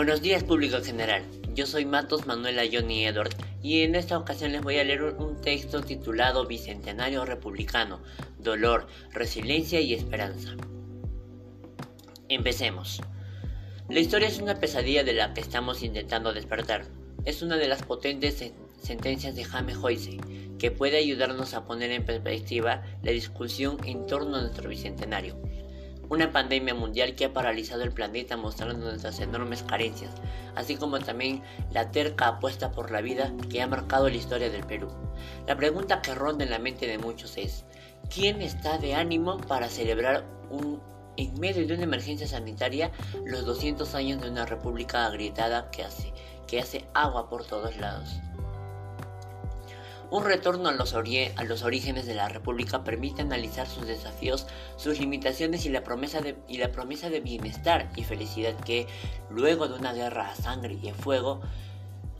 Buenos días público en general, yo soy Matos Manuela Johnny Edward y en esta ocasión les voy a leer un texto titulado Bicentenario Republicano, Dolor, Resiliencia y Esperanza. Empecemos. La historia es una pesadilla de la que estamos intentando despertar. Es una de las potentes sentencias de James Joyce que puede ayudarnos a poner en perspectiva la discusión en torno a nuestro bicentenario. Una pandemia mundial que ha paralizado el planeta mostrando nuestras enormes carencias, así como también la terca apuesta por la vida que ha marcado la historia del Perú. La pregunta que ronda en la mente de muchos es, ¿quién está de ánimo para celebrar un, en medio de una emergencia sanitaria los 200 años de una república agrietada que hace, que hace agua por todos lados? Un retorno a los, a los, orígenes de la República permite analizar sus desafíos, sus limitaciones y la, promesa de, y la promesa de bienestar y felicidad que, luego de una guerra a sangre y a fuego,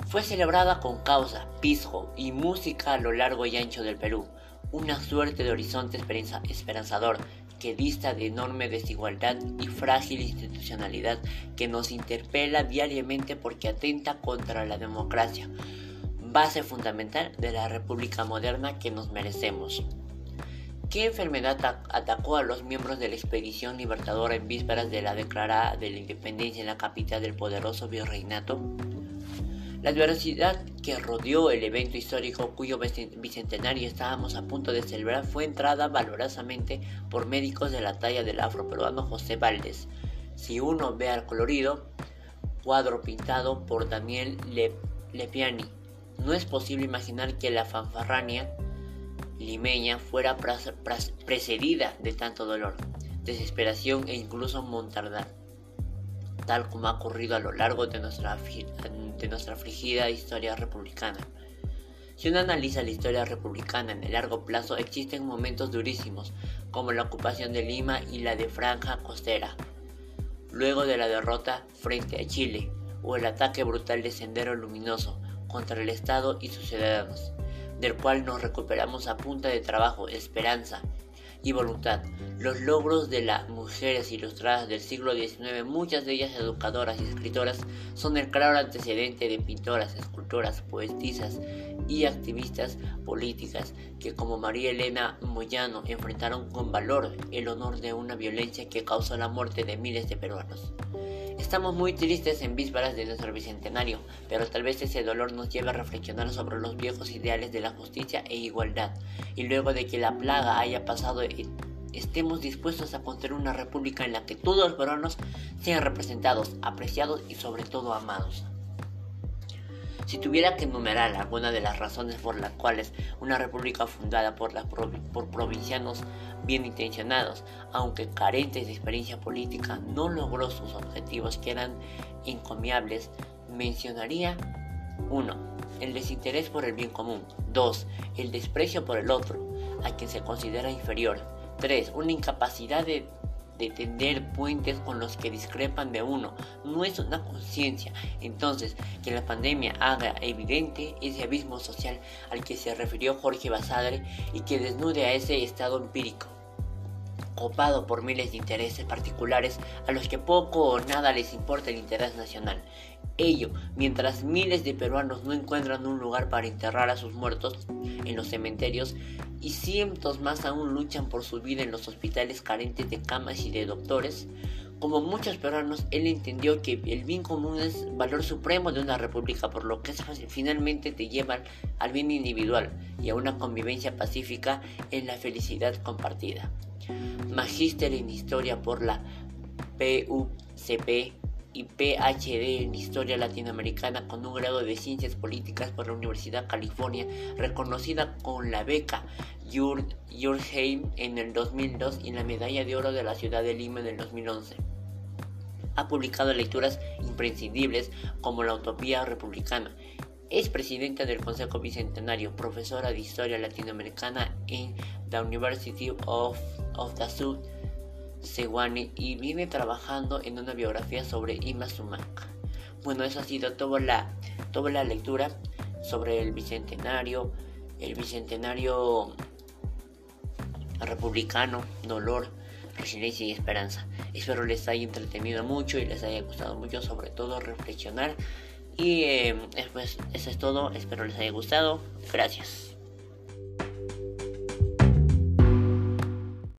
fue celebrada con causa, pisco y música a lo largo y ancho del Perú. Una suerte de horizonte esperanzador que dista de enorme desigualdad y frágil institucionalidad que nos interpela diariamente porque atenta contra la democracia base fundamental de la República moderna que nos merecemos. ¿Qué enfermedad atacó a los miembros de la expedición libertadora en vísperas de la declarada de la independencia en la capital del poderoso virreinato? La adversidad que rodeó el evento histórico cuyo bicentenario estábamos a punto de celebrar fue entrada valorosamente por médicos de la talla del afroperuano José Valdés. Si uno ve al colorido, cuadro pintado por Daniel Lepiani, no es posible imaginar que la fanfarrania limeña fuera precedida de tanto dolor, desesperación e incluso montardad, tal como ha ocurrido a lo largo de nuestra, de nuestra frigida historia republicana. Si uno analiza la historia republicana en el largo plazo, existen momentos durísimos, como la ocupación de Lima y la de Franja Costera, luego de la derrota frente a Chile, o el ataque brutal de Sendero Luminoso, contra el Estado y sus ciudadanos, del cual nos recuperamos a punta de trabajo, esperanza y voluntad. Los logros de las mujeres ilustradas del siglo XIX, muchas de ellas educadoras y escritoras, son el claro antecedente de pintoras, escultoras, poetisas y activistas políticas que como María Elena Moyano enfrentaron con valor el honor de una violencia que causó la muerte de miles de peruanos. Estamos muy tristes en vísperas de nuestro bicentenario, pero tal vez ese dolor nos lleve a reflexionar sobre los viejos ideales de la justicia e igualdad, y luego de que la plaga haya pasado estemos dispuestos a construir una república en la que todos los peruanos sean representados, apreciados y sobre todo amados. Si tuviera que enumerar algunas de las razones por las cuales una república fundada por, por provincianos bien intencionados, aunque carentes de experiencia política, no logró sus objetivos que eran encomiables, mencionaría 1. El desinterés por el bien común. 2. El desprecio por el otro, a quien se considera inferior. 3. Una incapacidad de de tender puentes con los que discrepan de uno. No es una conciencia. Entonces, que la pandemia haga evidente ese abismo social al que se refirió Jorge Basadre y que desnude a ese estado empírico copado por miles de intereses particulares a los que poco o nada les importa el interés nacional. Ello, mientras miles de peruanos no encuentran un lugar para enterrar a sus muertos en los cementerios y cientos más aún luchan por su vida en los hospitales carentes de camas y de doctores, como muchos peruanos, él entendió que el bien común es valor supremo de una república, por lo que finalmente te llevan al bien individual y a una convivencia pacífica en la felicidad compartida. Magíster en Historia por la PUCP y PhD en Historia Latinoamericana con un grado de Ciencias Políticas por la Universidad California, reconocida con la beca Jurheim en el 2002 y la Medalla de Oro de la Ciudad de Lima en el 2011. Ha publicado lecturas imprescindibles como La Utopía Republicana. Es presidenta del Consejo Bicentenario, profesora de Historia Latinoamericana en the University of, of the South Sewane y viene trabajando en una biografía sobre Ima Sumac. Bueno, eso ha sido toda la, toda la lectura sobre el bicentenario, el bicentenario republicano, dolor, resiliencia y esperanza. Espero les haya entretenido mucho y les haya gustado mucho, sobre todo reflexionar. Y eh, pues eso es todo, espero les haya gustado. Gracias.